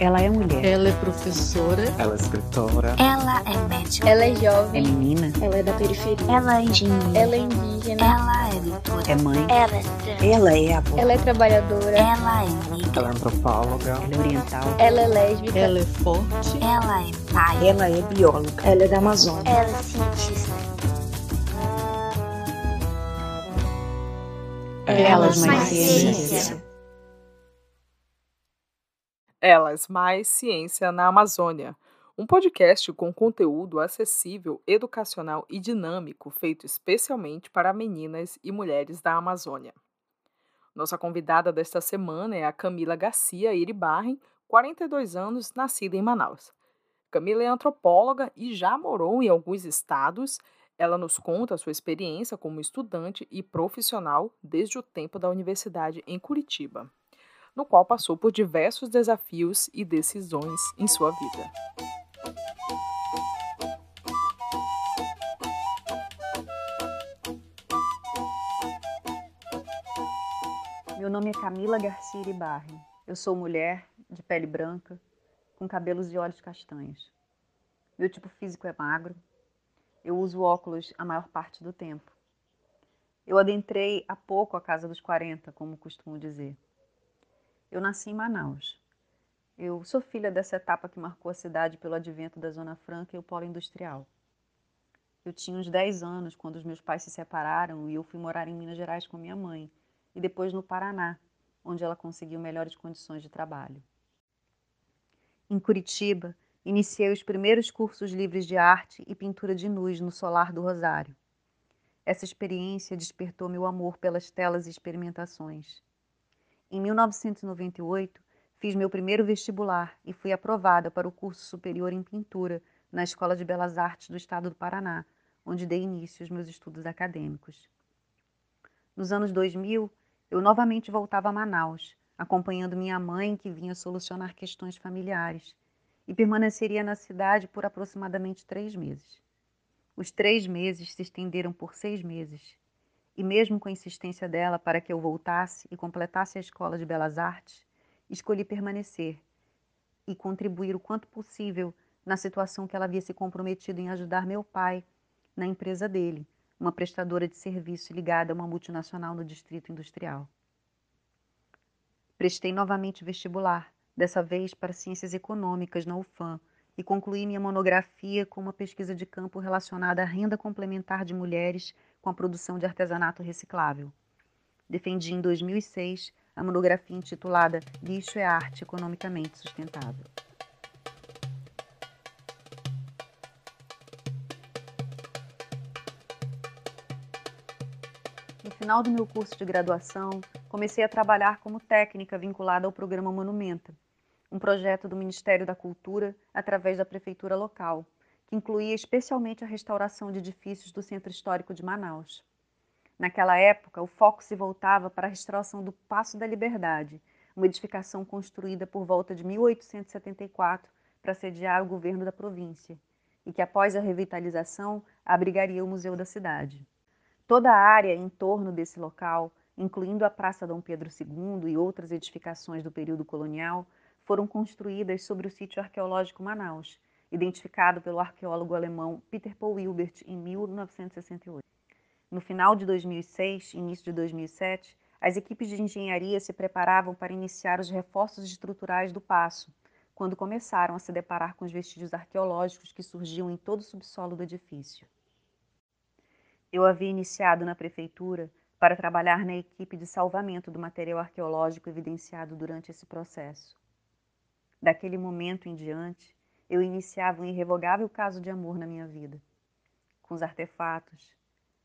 Ela é mulher. Ela é professora. Ela é escritora. Ela é médica. Ela é jovem. É menina. Ela é da periferia. Ela é engenheira. Ela é indígena. Ela é doutora. É mãe. Ela é trans. Ela é avó. Ela é trabalhadora. Ela é negra. Ela é antropóloga. Ela é oriental. Ela é lésbica. Ela é forte. Ela é pai. Ela é bióloga. Ela é da Amazônia. Ela é cientista. Elas mais mais ciência. Elas Mais Ciência na Amazônia, um podcast com conteúdo acessível, educacional e dinâmico feito especialmente para meninas e mulheres da Amazônia. Nossa convidada desta semana é a Camila Garcia Iribarren, 42 anos, nascida em Manaus. Camila é antropóloga e já morou em alguns estados. Ela nos conta sua experiência como estudante e profissional desde o tempo da universidade em Curitiba no qual passou por diversos desafios e decisões em sua vida. Meu nome é Camila Garcia Iribarren. Eu sou mulher, de pele branca, com cabelos e olhos castanhos. Meu tipo físico é magro. Eu uso óculos a maior parte do tempo. Eu adentrei há pouco a casa dos 40, como costumo dizer. Eu nasci em Manaus. Eu sou filha dessa etapa que marcou a cidade pelo advento da Zona Franca e o polo industrial. Eu tinha uns 10 anos quando os meus pais se separaram e eu fui morar em Minas Gerais com minha mãe e depois no Paraná, onde ela conseguiu melhores condições de trabalho. Em Curitiba, iniciei os primeiros cursos livres de arte e pintura de nus no Solar do Rosário. Essa experiência despertou meu amor pelas telas e experimentações. Em 1998, fiz meu primeiro vestibular e fui aprovada para o curso superior em pintura na Escola de Belas Artes do Estado do Paraná, onde dei início aos meus estudos acadêmicos. Nos anos 2000, eu novamente voltava a Manaus, acompanhando minha mãe, que vinha solucionar questões familiares, e permaneceria na cidade por aproximadamente três meses. Os três meses se estenderam por seis meses, e mesmo com a insistência dela para que eu voltasse e completasse a escola de belas artes, escolhi permanecer e contribuir o quanto possível na situação que ela havia se comprometido em ajudar meu pai na empresa dele, uma prestadora de serviço ligada a uma multinacional no distrito industrial. Prestei novamente vestibular, dessa vez para Ciências Econômicas na UFAM, e concluí minha monografia com uma pesquisa de campo relacionada à renda complementar de mulheres com a produção de artesanato reciclável. Defendi em 2006 a monografia intitulada Lixo é Arte Economicamente Sustentável. No final do meu curso de graduação, comecei a trabalhar como técnica vinculada ao programa Monumenta, um projeto do Ministério da Cultura através da prefeitura local, que incluía especialmente a restauração de edifícios do Centro Histórico de Manaus. Naquela época, o foco se voltava para a restauração do Paço da Liberdade, uma edificação construída por volta de 1874 para sediar o governo da província, e que após a revitalização abrigaria o Museu da Cidade. Toda a área em torno desse local, incluindo a Praça Dom Pedro II e outras edificações do período colonial, foram construídas sobre o sítio arqueológico Manaus, identificado pelo arqueólogo alemão Peter Paul Wilbert em 1968. No final de 2006 início de 2007, as equipes de engenharia se preparavam para iniciar os reforços estruturais do passo, quando começaram a se deparar com os vestígios arqueológicos que surgiam em todo o subsolo do edifício. Eu havia iniciado na prefeitura para trabalhar na equipe de salvamento do material arqueológico evidenciado durante esse processo. Daquele momento em diante, eu iniciava um irrevogável caso de amor na minha vida. Com os artefatos,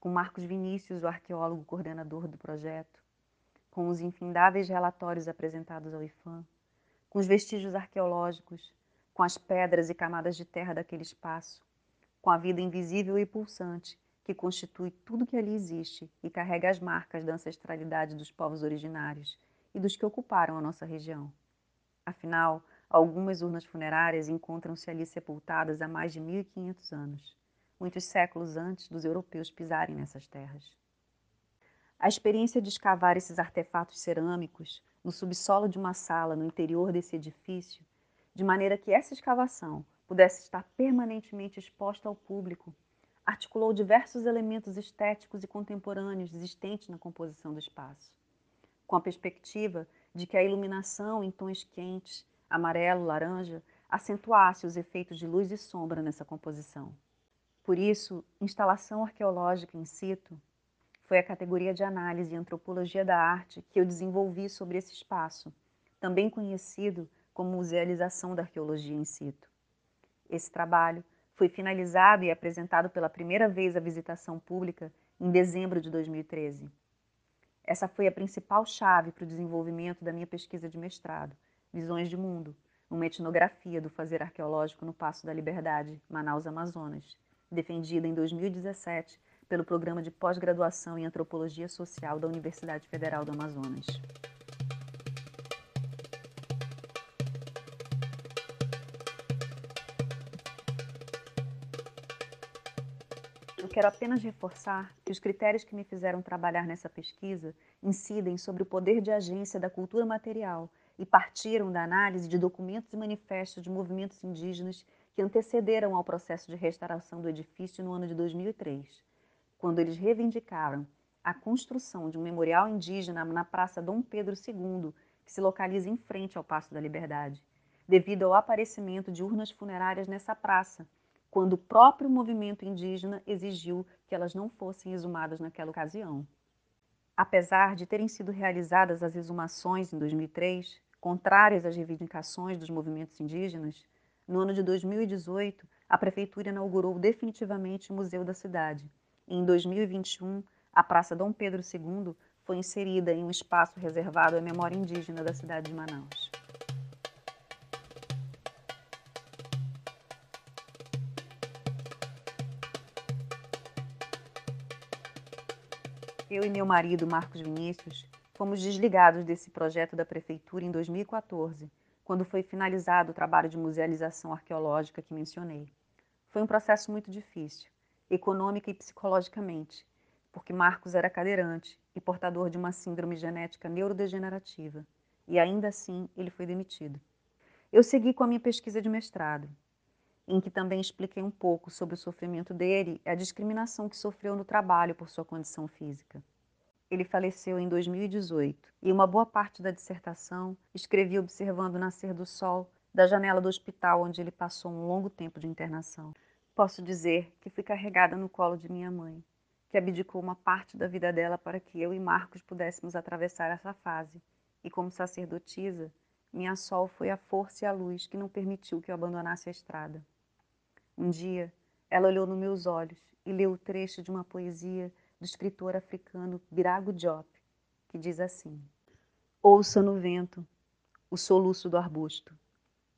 com Marcos Vinícius, o arqueólogo coordenador do projeto, com os infindáveis relatórios apresentados ao IFAM, com os vestígios arqueológicos, com as pedras e camadas de terra daquele espaço, com a vida invisível e pulsante que constitui tudo que ali existe e carrega as marcas da ancestralidade dos povos originários e dos que ocuparam a nossa região. Afinal, Algumas urnas funerárias encontram-se ali sepultadas há mais de 1500 anos, muitos séculos antes dos europeus pisarem nessas terras. A experiência de escavar esses artefatos cerâmicos no subsolo de uma sala no interior desse edifício de maneira que essa escavação pudesse estar permanentemente exposta ao público, articulou diversos elementos estéticos e contemporâneos existentes na composição do espaço, com a perspectiva de que a iluminação em tons quentes, amarelo, laranja, acentuasse os efeitos de luz e sombra nessa composição. Por isso, instalação arqueológica in situ foi a categoria de análise e antropologia da arte que eu desenvolvi sobre esse espaço, também conhecido como musealização da arqueologia in situ. Esse trabalho foi finalizado e apresentado pela primeira vez à visitação pública em dezembro de 2013. Essa foi a principal chave para o desenvolvimento da minha pesquisa de mestrado, Visões de Mundo, uma etnografia do fazer arqueológico no Passo da Liberdade, Manaus, Amazonas, defendida em 2017 pelo Programa de Pós-Graduação em Antropologia Social da Universidade Federal do Amazonas. Eu quero apenas reforçar que os critérios que me fizeram trabalhar nessa pesquisa incidem sobre o poder de agência da cultura material e partiram da análise de documentos e manifestos de movimentos indígenas que antecederam ao processo de restauração do edifício no ano de 2003, quando eles reivindicaram a construção de um memorial indígena na Praça Dom Pedro II, que se localiza em frente ao Paço da Liberdade, devido ao aparecimento de urnas funerárias nessa praça, quando o próprio movimento indígena exigiu que elas não fossem exumadas naquela ocasião. Apesar de terem sido realizadas as exumações em 2003, contrárias às reivindicações dos movimentos indígenas, no ano de 2018, a Prefeitura inaugurou definitivamente o Museu da Cidade. E em 2021, a Praça Dom Pedro II foi inserida em um espaço reservado à memória indígena da cidade de Manaus. Eu e meu marido, Marcos Vinícius, fomos desligados desse projeto da Prefeitura em 2014 quando foi finalizado o trabalho de musealização arqueológica que mencionei. Foi um processo muito difícil, econômica e psicologicamente, porque Marcos era cadeirante e portador de uma síndrome genética neurodegenerativa, e ainda assim ele foi demitido. Eu segui com a minha pesquisa de mestrado, em que também expliquei um pouco sobre o sofrimento dele e a discriminação que sofreu no trabalho por sua condição física. Ele faleceu em 2018 e uma boa parte da dissertação escrevi observando o nascer do sol da janela do hospital onde ele passou um longo tempo de internação. Posso dizer que fui carregada no colo de minha mãe, que abdicou uma parte da vida dela para que eu e Marcos pudéssemos atravessar essa fase. E como sacerdotisa, minha sol foi a força e a luz que não permitiu que eu abandonasse a estrada. Um dia, ela olhou nos meus olhos e leu o trecho de uma poesia do escritor africano Birago Diop, que diz assim: Ouça no vento o soluço do arbusto.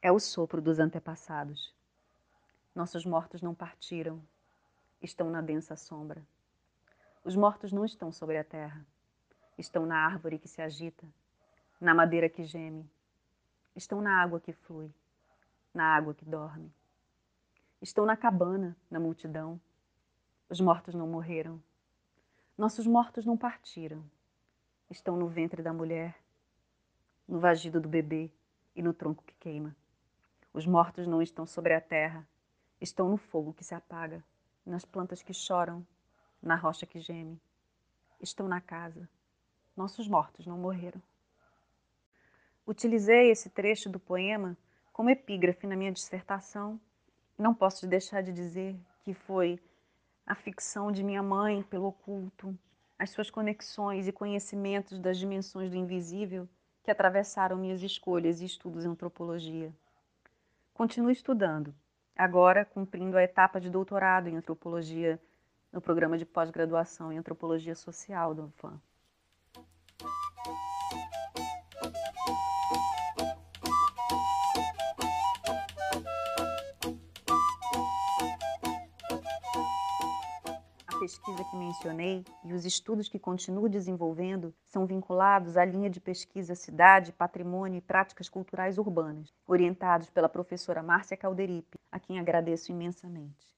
É o sopro dos antepassados. Nossos mortos não partiram, estão na densa sombra. Os mortos não estão sobre a terra, estão na árvore que se agita, na madeira que geme, estão na água que flui, na água que dorme. Estão na cabana, na multidão. Os mortos não morreram, nossos mortos não partiram. Estão no ventre da mulher, no vagido do bebê e no tronco que queima. Os mortos não estão sobre a terra, estão no fogo que se apaga, nas plantas que choram, na rocha que geme. Estão na casa. Nossos mortos não morreram. Utilizei esse trecho do poema como epígrafe na minha dissertação. Não posso deixar de dizer que foi a ficção de minha mãe pelo oculto, as suas conexões e conhecimentos das dimensões do invisível que atravessaram minhas escolhas e estudos em antropologia. Continuo estudando, agora cumprindo a etapa de doutorado em antropologia no programa de pós-graduação em antropologia social do UFAM. Pesquisa que mencionei e os estudos que continuo desenvolvendo são vinculados à linha de pesquisa Cidade, Patrimônio e Práticas Culturais Urbanas, orientados pela professora Márcia Calderipe, a quem agradeço imensamente.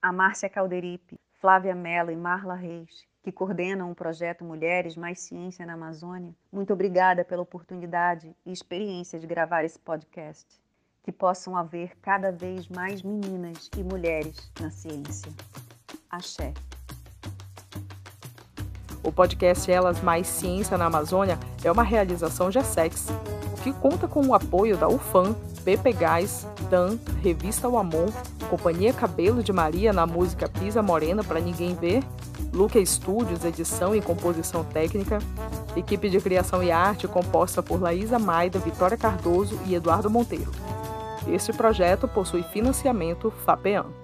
A Márcia Calderipe Flávia Mello e Marla Reis, que coordenam o projeto Mulheres Mais Ciência na Amazônia, muito obrigada pela oportunidade e experiência de gravar esse podcast. Que possam haver cada vez mais meninas e mulheres na ciência. Axé. O podcast Elas Mais Ciência na Amazônia é uma realização GESEX, que conta com o apoio da UFAM, PP Gás, DAN, Revista O Amor, Companhia Cabelo de Maria na música Pisa Morena para Ninguém Ver, Luca Studios, edição e composição técnica, equipe de criação e arte composta por Laísa Maida, Vitória Cardoso e Eduardo Monteiro. Este projeto possui financiamento FAPEAM.